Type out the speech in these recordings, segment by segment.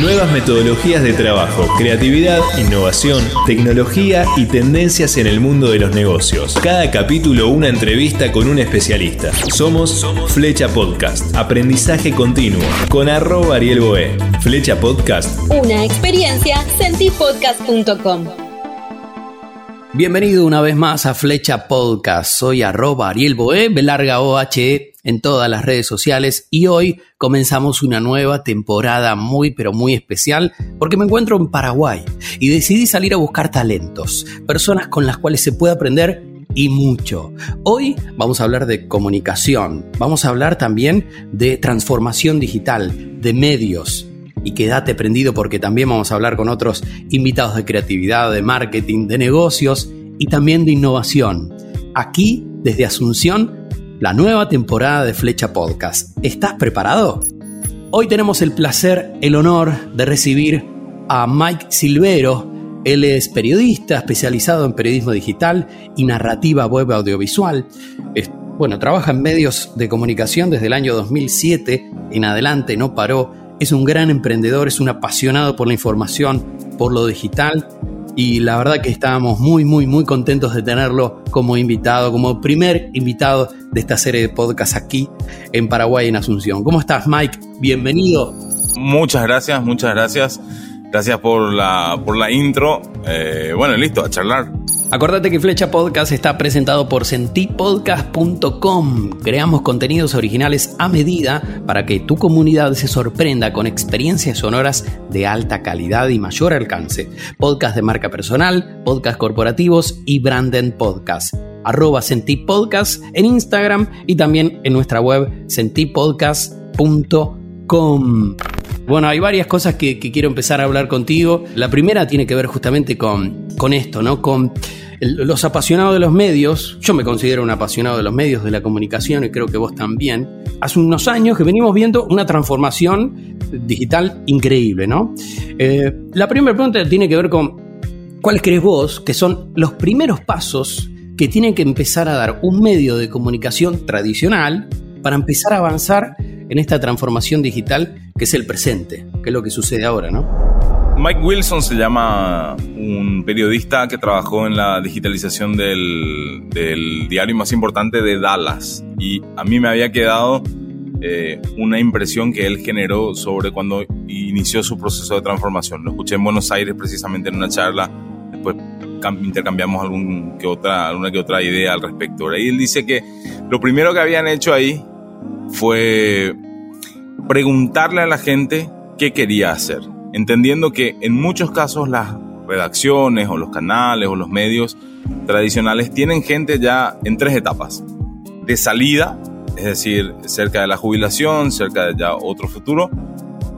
Nuevas metodologías de trabajo, creatividad, innovación, tecnología y tendencias en el mundo de los negocios. Cada capítulo una entrevista con un especialista. Somos Flecha Podcast, aprendizaje continuo, con arroba Ariel Boé. Flecha Podcast. Una experiencia, sentipodcast.com. Bienvenido una vez más a Flecha Podcast. Soy arroba Ariel Boé, larga OHE en todas las redes sociales y hoy comenzamos una nueva temporada muy pero muy especial porque me encuentro en Paraguay y decidí salir a buscar talentos, personas con las cuales se puede aprender y mucho. Hoy vamos a hablar de comunicación, vamos a hablar también de transformación digital, de medios, y quédate prendido porque también vamos a hablar con otros invitados de creatividad, de marketing, de negocios y también de innovación. Aquí, desde Asunción, la nueva temporada de Flecha Podcast. ¿Estás preparado? Hoy tenemos el placer, el honor de recibir a Mike Silvero. Él es periodista especializado en periodismo digital y narrativa web audiovisual. bueno, trabaja en medios de comunicación desde el año 2007 en adelante, no paró. Es un gran emprendedor, es un apasionado por la información, por lo digital y la verdad que estábamos muy, muy, muy contentos de tenerlo como invitado, como primer invitado de esta serie de podcast aquí en Paraguay, en Asunción. ¿Cómo estás, Mike? Bienvenido. Muchas gracias, muchas gracias. Gracias por la, por la intro. Eh, bueno, listo, a charlar. Acordate que Flecha Podcast está presentado por sentipodcast.com. Creamos contenidos originales a medida para que tu comunidad se sorprenda con experiencias sonoras de alta calidad y mayor alcance. Podcast de marca personal, podcast corporativos y branded podcast. Arroba Sentipodcast en Instagram y también en nuestra web sentipodcast.com. Bueno, hay varias cosas que, quiero empezar a hablar contigo. La primera tiene que ver justamente con, con esto, ¿no? Con los apasionados de los medios, yo me considero un apasionado de los medios, de la comunicación y creo que vos también, hace unos años que venimos viendo una transformación digital increíble, ¿no? Eh, la primera pregunta tiene que ver con cuáles crees vos que son los primeros pasos que tiene que empezar a dar un medio de comunicación tradicional para empezar a avanzar en esta transformación digital que es el presente, que es lo que sucede ahora, ¿no? Mike Wilson se llama un periodista que trabajó en la digitalización del, diario más importante de Dallas y a mí me había quedado eh, una impresión que él generó sobre cuando inició su proceso de transformación. Lo escuché en Buenos Aires precisamente en una charla, después intercambiamos algún que otra, alguna que otra idea al respecto. Y él dice que lo primero que habían hecho ahí fue preguntarle a la gente qué quería hacer entendiendo que en muchos casos las redacciones o los canales o los medios tradicionales tienen gente ya en tres etapas. De salida, es decir, cerca de la jubilación, cerca de ya otro futuro.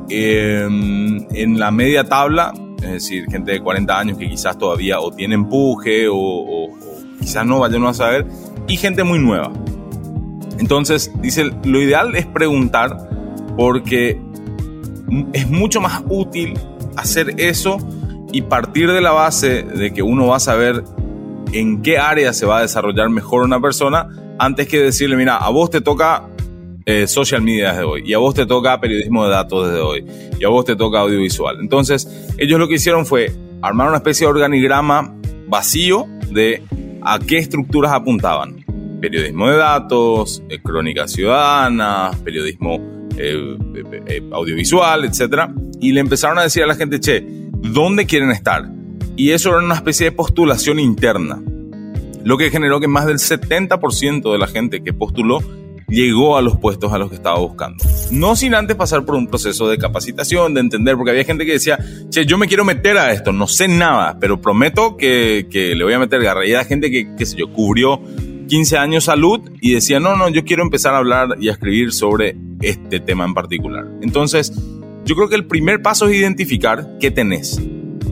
Em, en la media tabla, es decir, gente de 40 años que quizás todavía o tiene empuje o, quizás no vayan a saber, y gente muy nueva. Entonces, dice, lo ideal es preguntar porque es mucho más útil hacer eso y partir de la base de que uno va a saber en qué área se va a desarrollar mejor una persona antes que decirle, mira, a vos te toca eh, social media desde hoy, y a vos te toca periodismo de datos desde hoy, y a vos te toca audiovisual. Entonces, ellos lo que hicieron fue armar una especie de organigrama vacío de a qué estructuras apuntaban. Periodismo de datos, eh, crónicas ciudadanas, periodismo eh, eh, eh, audiovisual, etc. Y le empezaron a decir a la gente, che, ¿dónde quieren estar? Y eso era una especie de postulación interna, lo que generó que más del 70% de la gente que postuló llegó a los puestos a los que estaba buscando. No sin antes pasar por un proceso de capacitación, de entender, porque había gente que decía, che, yo me quiero meter a esto, no sé nada, pero prometo que, que le voy a meter garra. Y hay gente que, qué sé yo, cubrió 15 años salud y decía, no, no, yo quiero empezar a hablar y a escribir sobre este tema en particular. Entonces, yo creo que el primer paso es identificar qué tenés,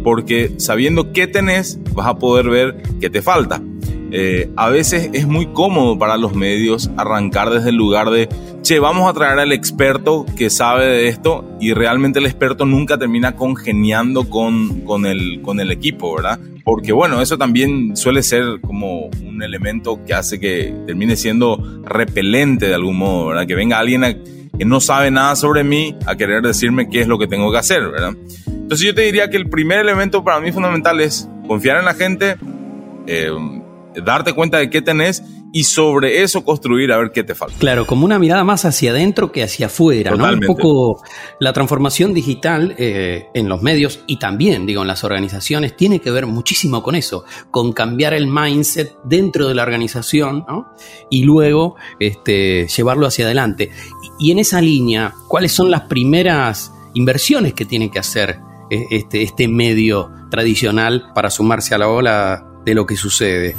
porque sabiendo qué tenés vas a poder ver qué te falta. Eh, a veces es muy cómodo para los medios arrancar desde el lugar de, che, vamos a traer al experto que sabe de esto y realmente el experto nunca termina congeniando con, con, el, con el equipo, ¿verdad? Porque bueno, eso también suele ser como un elemento que hace que termine siendo repelente de algún modo, ¿verdad? Que venga alguien que no sabe nada sobre mí a querer decirme qué es lo que tengo que hacer, ¿verdad? Entonces yo te diría que el primer elemento para mí fundamental es confiar en la gente, eh, darte cuenta de qué tenés y sobre eso construir a ver qué te falta. Claro, como una mirada más hacia adentro que hacia afuera, ¿no? Un poco la transformación digital eh, en los medios y también, digo, en las organizaciones tiene que ver muchísimo con eso, con cambiar el mindset dentro de la organización, ¿no? Y luego este, llevarlo hacia adelante. Y, y en esa línea, ¿cuáles son las primeras inversiones que tiene que hacer eh, este, este medio tradicional para sumarse a la ola de lo que sucede?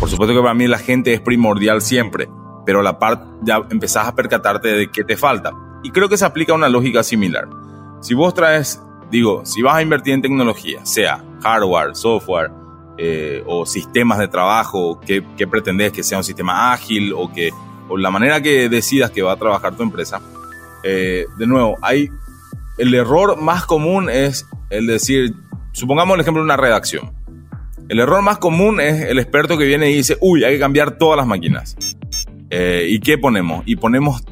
Por supuesto que para mí la gente es primordial siempre, pero la parte ya empezás a percatarte de qué te falta. Y creo que se aplica una lógica similar. Si vos traes, digo, si vas a invertir en tecnología, sea hardware, software eh, o sistemas de trabajo, ¿qué, ¿qué, pretendés? Que sea un sistema ágil o que o la manera que decidas que va a trabajar tu empresa. Eh, de nuevo, hay el error más común es el decir, supongamos el ejemplo de una redacción el error más común es el experto que viene y dice, uy, hay que cambiar todas las máquinas. Eh, ¿Y qué ponemos? Y ponemos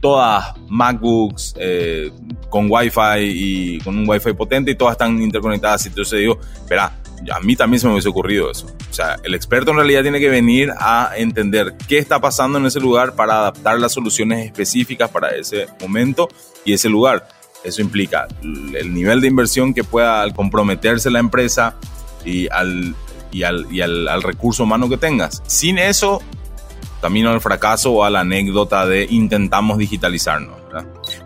todas MacBooks eh, con Wi-Fi y con un Wi-Fi potente y todas están interconectadas. Y entonces digo, espera, a mí también se me hubiese ocurrido eso. O sea, el experto en realidad tiene que venir a entender qué está pasando en ese lugar para adaptar las soluciones específicas para ese momento y ese lugar. Eso implica el nivel de inversión que pueda comprometerse la empresa, y al, y al, y al, recurso humano que tengas. Sin eso, camino al fracaso o a la anécdota de intentamos digitalizarnos.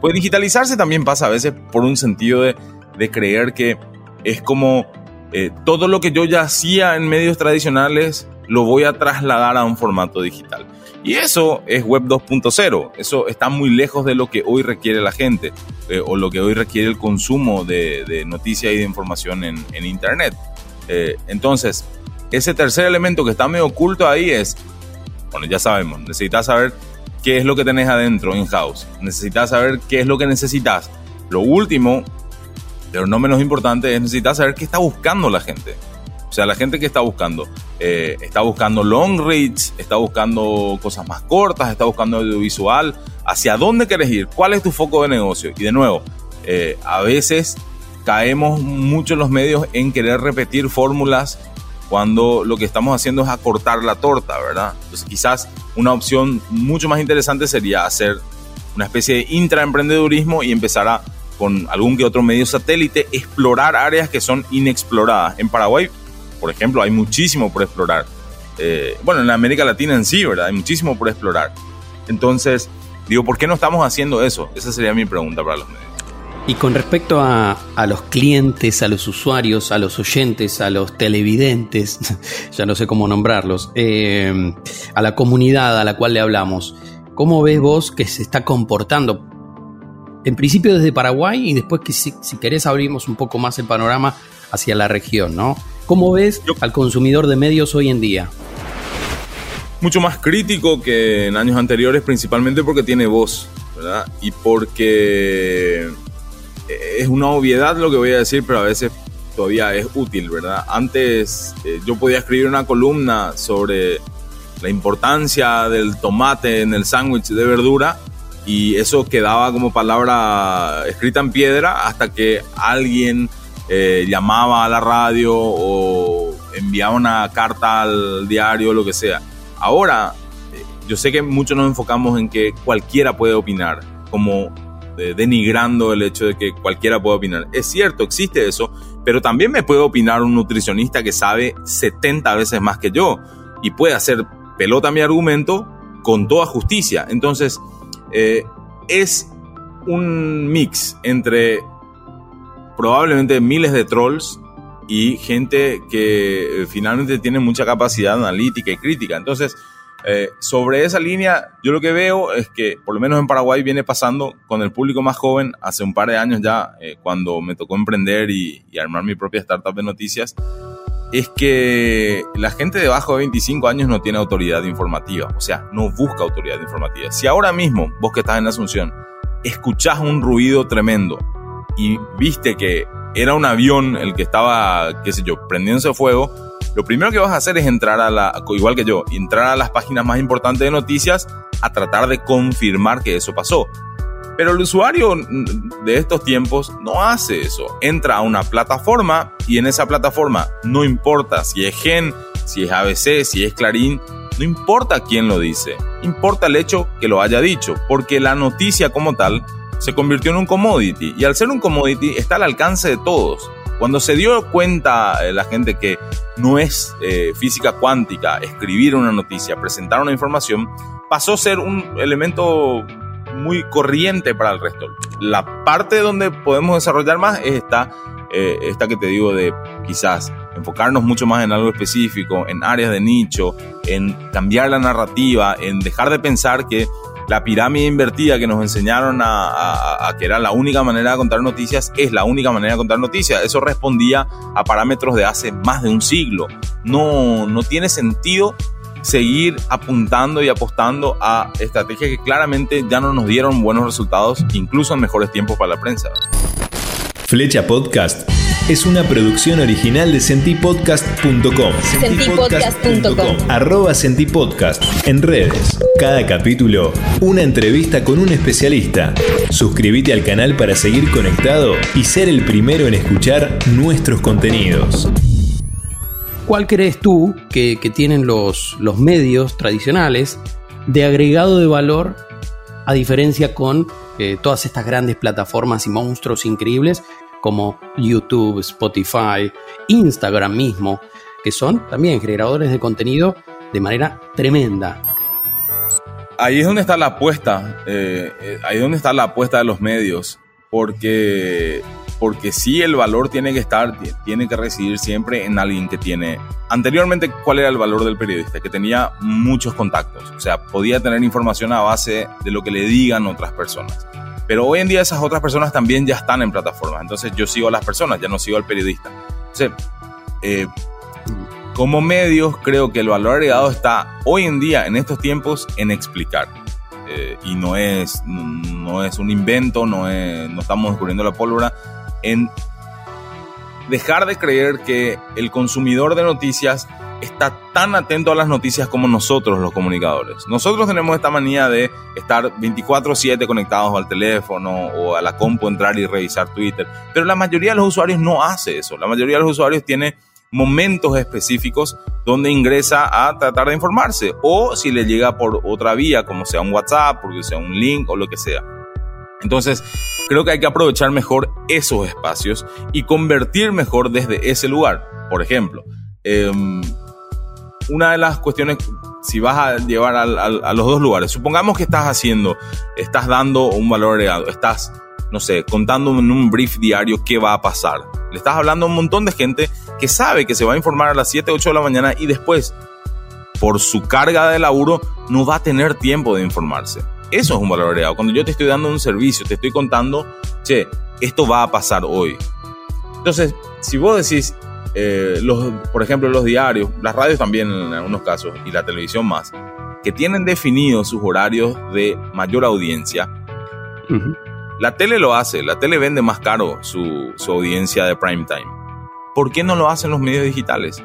Pues digitalizarse también pasa a veces por un sentido de, de creer que es como eh, todo lo que yo ya hacía en medios tradicionales lo voy a trasladar a un formato digital. Y eso es Web 2.0. Eso está muy lejos de lo que hoy requiere la gente eh, o lo que hoy requiere el consumo de, de noticias y de información en, en Internet. Eh, entonces, ese tercer elemento que está medio oculto ahí es, bueno, ya sabemos, necesitas saber qué es lo que tenés adentro in-house, necesitas saber qué es lo que necesitas. Lo último, pero no menos importante, es necesitas saber qué está buscando la gente. O sea, la gente que está buscando, eh, está buscando long reads, está buscando cosas más cortas, está buscando audiovisual, hacia dónde quieres ir, cuál es tu foco de negocio. Y de nuevo, eh, a veces caemos mucho en los medios en querer repetir fórmulas cuando lo que estamos haciendo es acortar la torta, ¿verdad? Entonces quizás una opción mucho más interesante sería hacer una especie de intraemprendedurismo y empezar a, con algún que otro medio satélite, explorar áreas que son inexploradas. En Paraguay, por ejemplo, hay muchísimo por explorar. Eh, bueno, en América Latina en sí, ¿verdad? Hay muchísimo por explorar. Entonces, digo, ¿por qué no estamos haciendo eso? Esa sería mi pregunta para los medios. Y con respecto a, los clientes, a los usuarios, a los oyentes, a los televidentes, ya no sé cómo nombrarlos, eh, a la comunidad a la cual le hablamos, ¿cómo ves vos que se está comportando? En principio desde Paraguay y después que si, querés abrimos un poco más el panorama hacia la región, ¿no? ¿Cómo ves al consumidor de medios hoy en día? Mucho más crítico que en años anteriores, principalmente porque tiene voz, ¿verdad? Y porque es una obviedad lo que voy a decir, pero a veces todavía es útil, ¿verdad? Antes eh, yo podía escribir una columna sobre la importancia del tomate en el sándwich de verdura y eso quedaba como palabra escrita en piedra hasta que alguien eh, llamaba a la radio o enviaba una carta al diario o lo que sea. Ahora, eh, yo sé que muchos nos enfocamos en que cualquiera puede opinar, como denigrando el hecho de que cualquiera puede opinar. Es cierto, existe eso, pero también me puede opinar un nutricionista que sabe 70 veces más que yo y puede hacer pelota mi argumento con toda justicia. Entonces, eh, es un mix entre probablemente miles de trolls y gente que eh, finalmente tiene mucha capacidad analítica y crítica. Entonces, eh, sobre esa línea, yo lo que veo es que, por lo menos en Paraguay, viene pasando con el público más joven, hace un par de años ya, eh, cuando me tocó emprender y, armar mi propia startup de noticias, es que la gente debajo de 25 años no tiene autoridad informativa, o sea, no busca autoridad informativa. Si ahora mismo, vos que estás en Asunción, escuchás un ruido tremendo y viste que era un avión el que estaba, qué sé yo, prendiéndose fuego, lo primero que vas a hacer es entrar a la, igual que yo, entrar a las páginas más importantes de noticias a tratar de confirmar que eso pasó. Pero el usuario de estos tiempos no hace eso. Entra a una plataforma y en esa plataforma no importa si es Gen, si es ABC, si es Clarín, no importa quién lo dice, importa el hecho que lo haya dicho, porque la noticia como tal se convirtió en un commodity y al ser un commodity está al alcance de todos. Cuando se dio cuenta eh, la gente que no es eh, física cuántica escribir una noticia, presentar una información, pasó a ser un elemento muy corriente para el resto. La parte donde podemos desarrollar más es esta, eh, esta que te digo de quizás enfocarnos mucho más en algo específico, en áreas de nicho, en cambiar la narrativa, en dejar de pensar que la pirámide invertida que nos enseñaron a, que era la única manera de contar noticias es la única manera de contar noticias. Eso respondía a parámetros de hace más de un siglo. No, no tiene sentido seguir apuntando y apostando a estrategias que claramente ya no nos dieron buenos resultados, incluso en mejores tiempos para la prensa. Flecha Podcast es una producción original de sentipodcast.com. Sentipodcast.com. Arroba Sentipodcast en redes. Cada capítulo, una entrevista con un especialista. Suscríbete al canal para seguir conectado y ser el primero en escuchar nuestros contenidos. ¿Cuál crees tú que, tienen los, los medios tradicionales de agregado de valor a diferencia con eh, todas estas grandes plataformas y monstruos increíbles como YouTube, Spotify, Instagram mismo, que son también generadores de contenido de manera tremenda. Ahí es donde está la apuesta, eh, ahí es donde está la apuesta de los medios, porque, porque sí el valor tiene que estar, tiene que residir siempre en alguien que tiene... Anteriormente, ¿cuál era el valor del periodista? Que tenía muchos contactos, o sea, podía tener información a base de lo que le digan otras personas. Pero hoy en día esas otras personas también ya están en plataformas. Entonces yo sigo a las personas, ya no sigo al periodista. Eh, como medios, creo que el valor agregado está hoy en día, en estos tiempos, en explicar. Eh, y no es, no es un invento, no, no estamos descubriendo la pólvora, en dejar de creer que el consumidor de noticias está tan atento a las noticias como nosotros los comunicadores. Nosotros tenemos esta manía de estar 24/7 conectados al teléfono o a la compu, entrar y revisar Twitter, pero la mayoría de los usuarios no hace eso. La mayoría de los usuarios tiene momentos específicos donde ingresa a tratar de informarse o si le llega por otra vía como sea un WhatsApp, porque sea un link o lo que sea. Entonces, creo que hay que aprovechar mejor esos espacios y convertir mejor desde ese lugar. Por ejemplo, em, una de las cuestiones, si vas a llevar a, los dos lugares, supongamos que estás haciendo, estás dando un valor agregado, estás, no sé, contando en un brief diario qué va a pasar. Le estás hablando a un montón de gente que sabe que se va a informar a las 7, 8 de la mañana y después, por su carga de laburo, no va a tener tiempo de informarse. Eso es un valor agregado. Cuando yo te estoy dando un servicio, te estoy contando, che, esto va a pasar hoy. Entonces, si vos decís, eh, los, por ejemplo, los diarios, las radios también en algunos casos y la televisión más, que tienen definidos sus horarios de mayor audiencia. La tele lo hace, la tele vende más caro su, su, audiencia de prime time. ¿Por qué no lo hacen los medios digitales?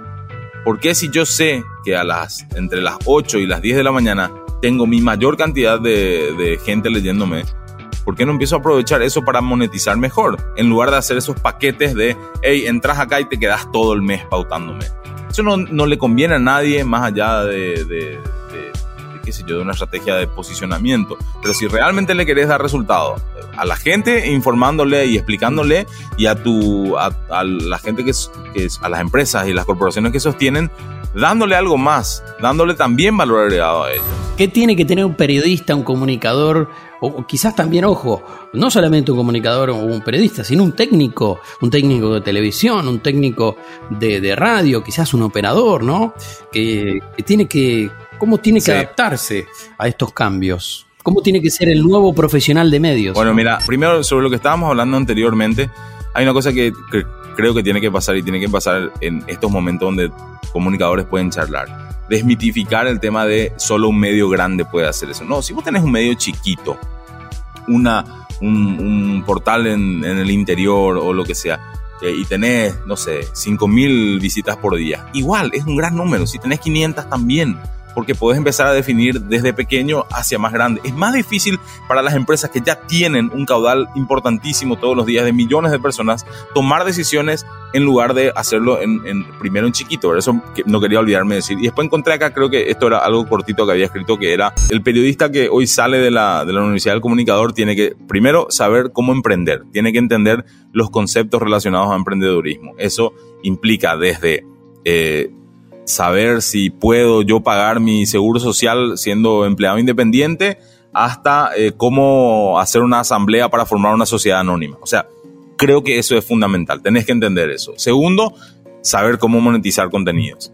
¿Por qué si yo sé que a las, entre las 8 y las 10 de la mañana tengo mi mayor cantidad de, de gente leyéndome, ¿por qué no empiezo a aprovechar eso para monetizar mejor? En lugar de hacer esos paquetes de, hey, entras acá y te quedas todo el mes pautándome. Eso no, no le conviene a nadie más allá de, de, qué sé yo, de una estrategia de posicionamiento. Pero si realmente le querés dar resultado a la gente informándole y explicándole y a tu a, la gente que, que a las empresas y las corporaciones que sostienen dándole algo más, dándole también valor agregado a ellos. ¿Qué tiene que tener un periodista, un comunicador, o quizás también, ojo, no solamente un comunicador o un periodista, sino un técnico, un técnico de televisión, un técnico de, radio, quizás un operador, ¿no? Que, tiene que, ¿cómo tiene que adaptarse a estos cambios? ¿Cómo tiene que ser el nuevo profesional de medios? Bueno, mira, primero sobre lo que estábamos hablando anteriormente, hay una cosa que, que creo que tiene que pasar y tiene que pasar en estos momentos donde comunicadores pueden charlar desmitificar el tema de solo un medio grande puede hacer eso. No, si vos tenés un medio chiquito, una, un, portal en, el interior o lo que sea, eh, y tenés, no sé, 5.000 visitas por día, igual, es un gran número. Si tenés 500 también, porque puedes empezar a definir desde pequeño hacia más grande. Es más difícil para las empresas que ya tienen un caudal importantísimo todos los días de millones de personas tomar decisiones en lugar de hacerlo en, primero en chiquito. Eso no quería olvidarme de decir. Y después encontré acá, creo que esto era algo cortito que había escrito, que era el periodista que hoy sale de la, de la Universidad del Comunicador tiene que primero saber cómo emprender, tiene que entender los conceptos relacionados a emprendedurismo. Eso implica desde... Eh, saber si puedo yo pagar mi seguro social siendo empleado independiente, hasta eh, cómo hacer una asamblea para formar una sociedad anónima. O sea, creo que eso es fundamental, tenés que entender eso. Segundo, saber cómo monetizar contenidos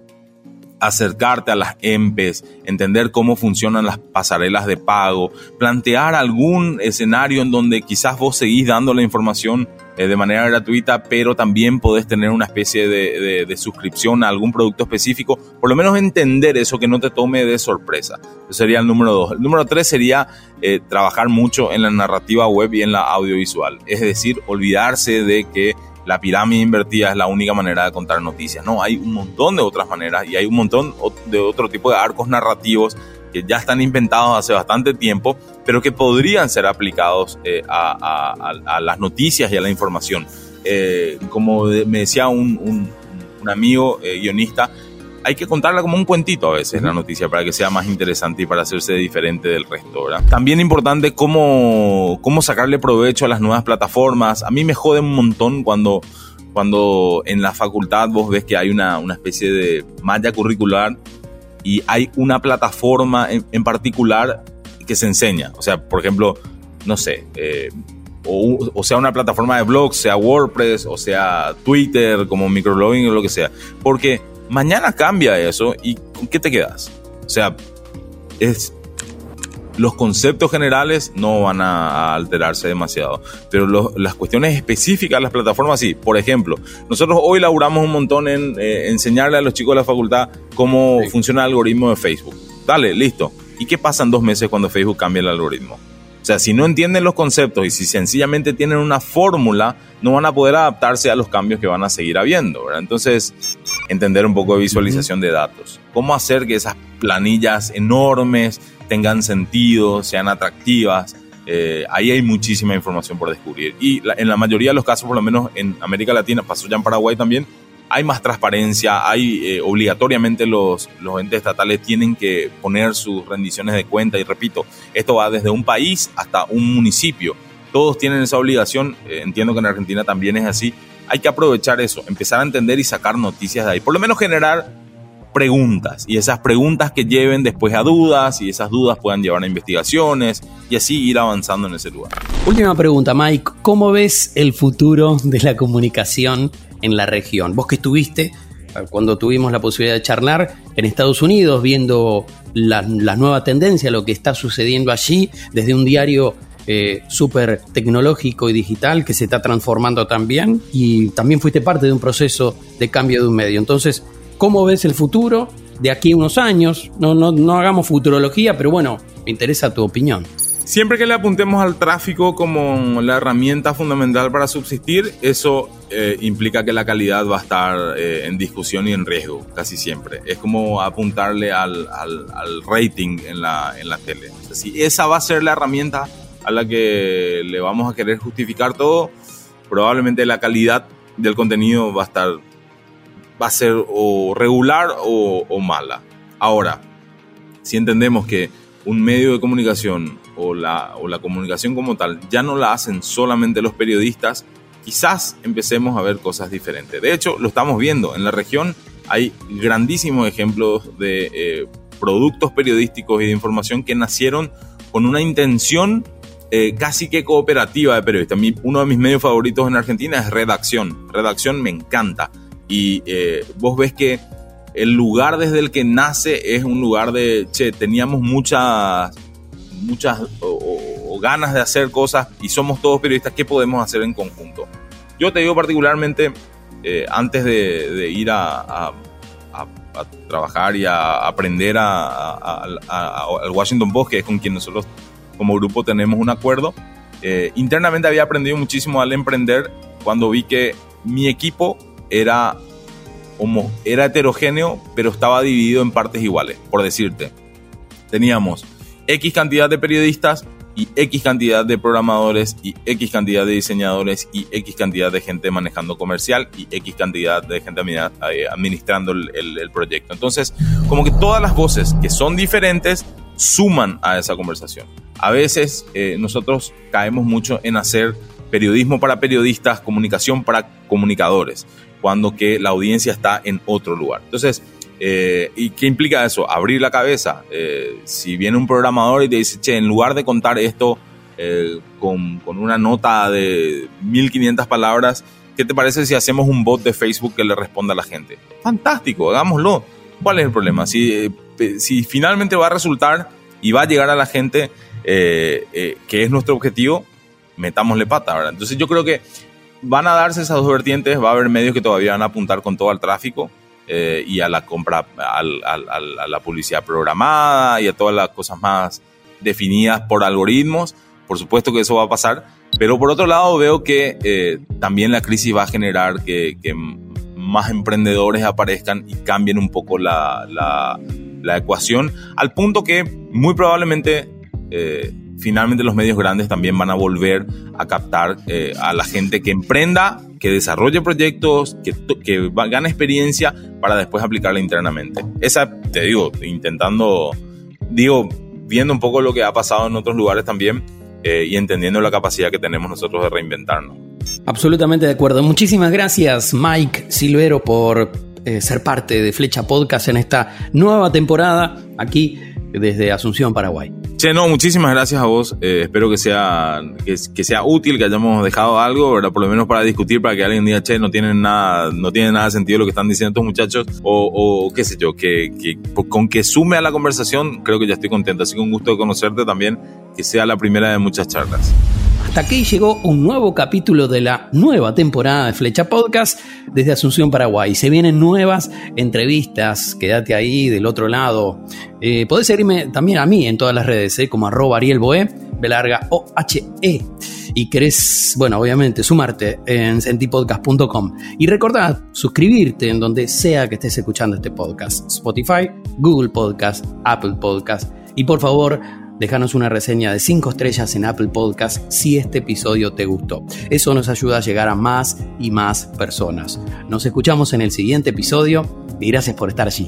acercarte a las EMPES, entender cómo funcionan las pasarelas de pago, plantear algún escenario en donde quizás vos seguís dando la información eh, de manera gratuita, pero también podés tener una especie de, suscripción a algún producto específico, por lo menos entender eso que no te tome de sorpresa. Eso sería el número dos. El número tres sería eh, trabajar mucho en la narrativa web y en la audiovisual, es decir, olvidarse de que la pirámide invertida es la única manera de contar noticias. No, hay un montón de otras maneras y hay un montón de otro tipo de arcos narrativos que ya están inventados hace bastante tiempo, pero que podrían ser aplicados eh, a, las noticias y a la información. Eh, como me decía un, amigo eh, guionista, hay que contarla como un cuentito a veces la noticia para que sea más interesante y para hacerse diferente del resto, ¿verdad? También importante cómo, cómo sacarle provecho a las nuevas plataformas. A mí me jode un montón cuando, cuando en la facultad vos ves que hay una, una especie de malla curricular y hay una plataforma en, particular que se enseña. O sea, por ejemplo, no sé, eh, o, o, sea una plataforma de blogs, sea WordPress, o sea Twitter, como microblogging o lo que sea. Porque Mañana cambia eso y ¿con qué te quedas? O sea, es, los conceptos generales no van a alterarse demasiado, pero las cuestiones específicas de las plataformas sí. Por ejemplo, nosotros hoy laburamos un montón en eh, enseñarle a los chicos de la facultad cómo funciona el algoritmo de Facebook. Dale, listo. ¿Y qué pasa en dos meses cuando Facebook cambia el algoritmo? O sea, si no entienden los conceptos y si sencillamente tienen una fórmula, no van a poder adaptarse a los cambios que van a seguir habiendo. ¿verdad? Entonces, entender un poco de visualización de datos. Cómo hacer que esas planillas enormes tengan sentido, sean atractivas. Eh, ahí hay muchísima información por descubrir. Y en la mayoría de los casos, por lo menos en América Latina, pasó ya en Paraguay también, hay más transparencia, hay eh, obligatoriamente los, los entes estatales tienen que poner sus rendiciones de cuenta y repito, esto va desde un país hasta un municipio. Todos tienen esa obligación, eh, entiendo que en Argentina también es así. Hay que aprovechar eso, empezar a entender y sacar noticias de ahí. Por lo menos generar preguntas y esas preguntas que lleven después a dudas y esas dudas puedan llevar a investigaciones y así ir avanzando en ese lugar. Última pregunta, Mike. ¿Cómo ves el futuro de la comunicación en la región. Vos que estuviste eh, cuando tuvimos la posibilidad de charlar en Estados Unidos, viendo la, nueva tendencia, lo que está sucediendo allí, desde un diario eh, súper tecnológico y digital que se está transformando también, y también fuiste parte de un proceso de cambio de un medio. Entonces, ¿cómo ves el futuro de aquí a unos años? No, no, no hagamos futurología, pero bueno, me interesa tu opinión. Siempre que le apuntemos al tráfico como la herramienta fundamental para subsistir, eso eh, implica que la calidad va a estar eh, en discusión y en riesgo, casi siempre. Es como apuntarle al, rating en la, en la tele. si esa va a ser la herramienta a la que le vamos a querer justificar todo, probablemente la calidad del contenido va a estar, va a ser o regular o, mala. Ahora, si entendemos que un medio de comunicación o la, o la comunicación como tal ya no la hacen solamente los periodistas, quizás empecemos a ver cosas diferentes. De hecho, lo estamos viendo. En la región hay grandísimos ejemplos de eh, productos periodísticos y de información que nacieron con una intención eh, casi que cooperativa de periodistas. uno de mis medios favoritos en Argentina es Redacción. Redacción me encanta. Y eh, vos ves que el lugar desde el que nace es un lugar de, che, teníamos muchas, muchas ganas de hacer cosas y somos todos periodistas, ¿qué podemos hacer en conjunto? Yo te digo particularmente, eh, antes de, ir a, trabajar y a aprender al Washington Post, que es con quien nosotros como grupo tenemos un acuerdo, eh, internamente había aprendido muchísimo al emprender cuando vi que mi equipo era homo, era heterogéneo, pero estaba dividido en partes iguales. Por decirte, teníamos X cantidad de periodistas y X cantidad de programadores y X cantidad de diseñadores y X cantidad de gente manejando comercial y X cantidad de gente eh, administrando el, proyecto. Entonces, como que todas las voces que son diferentes suman a esa conversación. A veces eh, nosotros caemos mucho en hacer periodismo para periodistas, comunicación para comunicadores, cuando que la audiencia está en otro lugar. Entonces, eh, ¿Y qué implica eso? Abrir la cabeza. Eh, si viene un programador y te dice, che, en lugar de contar esto eh, con, con, una nota de 1500 palabras, ¿qué te parece si hacemos un bot de Facebook que le responda a la gente? Fantástico, hagámoslo. ¿Cuál es el problema? Si, si finalmente va a resultar y va a llegar a la gente que es nuestro objetivo, metámosle pata, ¿verdad? Entonces yo creo que van a darse esas dos vertientes, va a haber medios que todavía van a apuntar con todo al tráfico eh, y a la compra, a la publicidad programada y a todas las cosas más definidas por algoritmos. Por supuesto que eso va a pasar, pero por otro lado veo que eh, también la crisis va a generar que, más emprendedores aparezcan y cambien un poco la, la, ecuación, al punto que muy probablemente eh, finalmente los medios grandes también van a volver a captar eh, a la gente que emprenda, que desarrolle proyectos, que, que gane experiencia para después aplicarla internamente. Esa, te digo, intentando, digo, viendo un poco lo que ha pasado en otros lugares también eh, y entendiendo la capacidad que tenemos nosotros de reinventarnos. Absolutamente de acuerdo. Muchísimas gracias, Mike Silvero, por eh, ser parte de Flecha Podcast en esta nueva temporada aquí desde Asunción, Paraguay. Che, no, muchísimas gracias a vos. Eh, espero que sea, que, sea útil, que hayamos dejado algo, ¿verdad? Por lo menos para discutir, para que alguien diga, che, no tiene nada, no tiene nada sentido lo que están diciendo estos muchachos, o, o qué sé yo, que, que, con que sume a la conversación, creo que ya estoy contento. Así que un gusto de conocerte también, que sea la primera de muchas charlas. Aquí llegó un nuevo capítulo de la nueva temporada de Flecha Podcast desde Asunción, Paraguay. Se vienen nuevas entrevistas, quédate ahí del otro lado. Eh, podés seguirme también a mí en todas las redes, eh, como arroba Ariel Boe, belarga O-H-E. Y querés, bueno, obviamente, sumarte en sentipodcast.com. Y recordad suscribirte en donde sea que estés escuchando este podcast. Spotify, Google Podcast, Apple Podcast. Y por favor, Déjanos una reseña de 5 estrellas en Apple Podcast si este episodio te gustó. Eso nos ayuda a llegar a más y más personas. Nos escuchamos en el siguiente episodio y gracias por estar allí.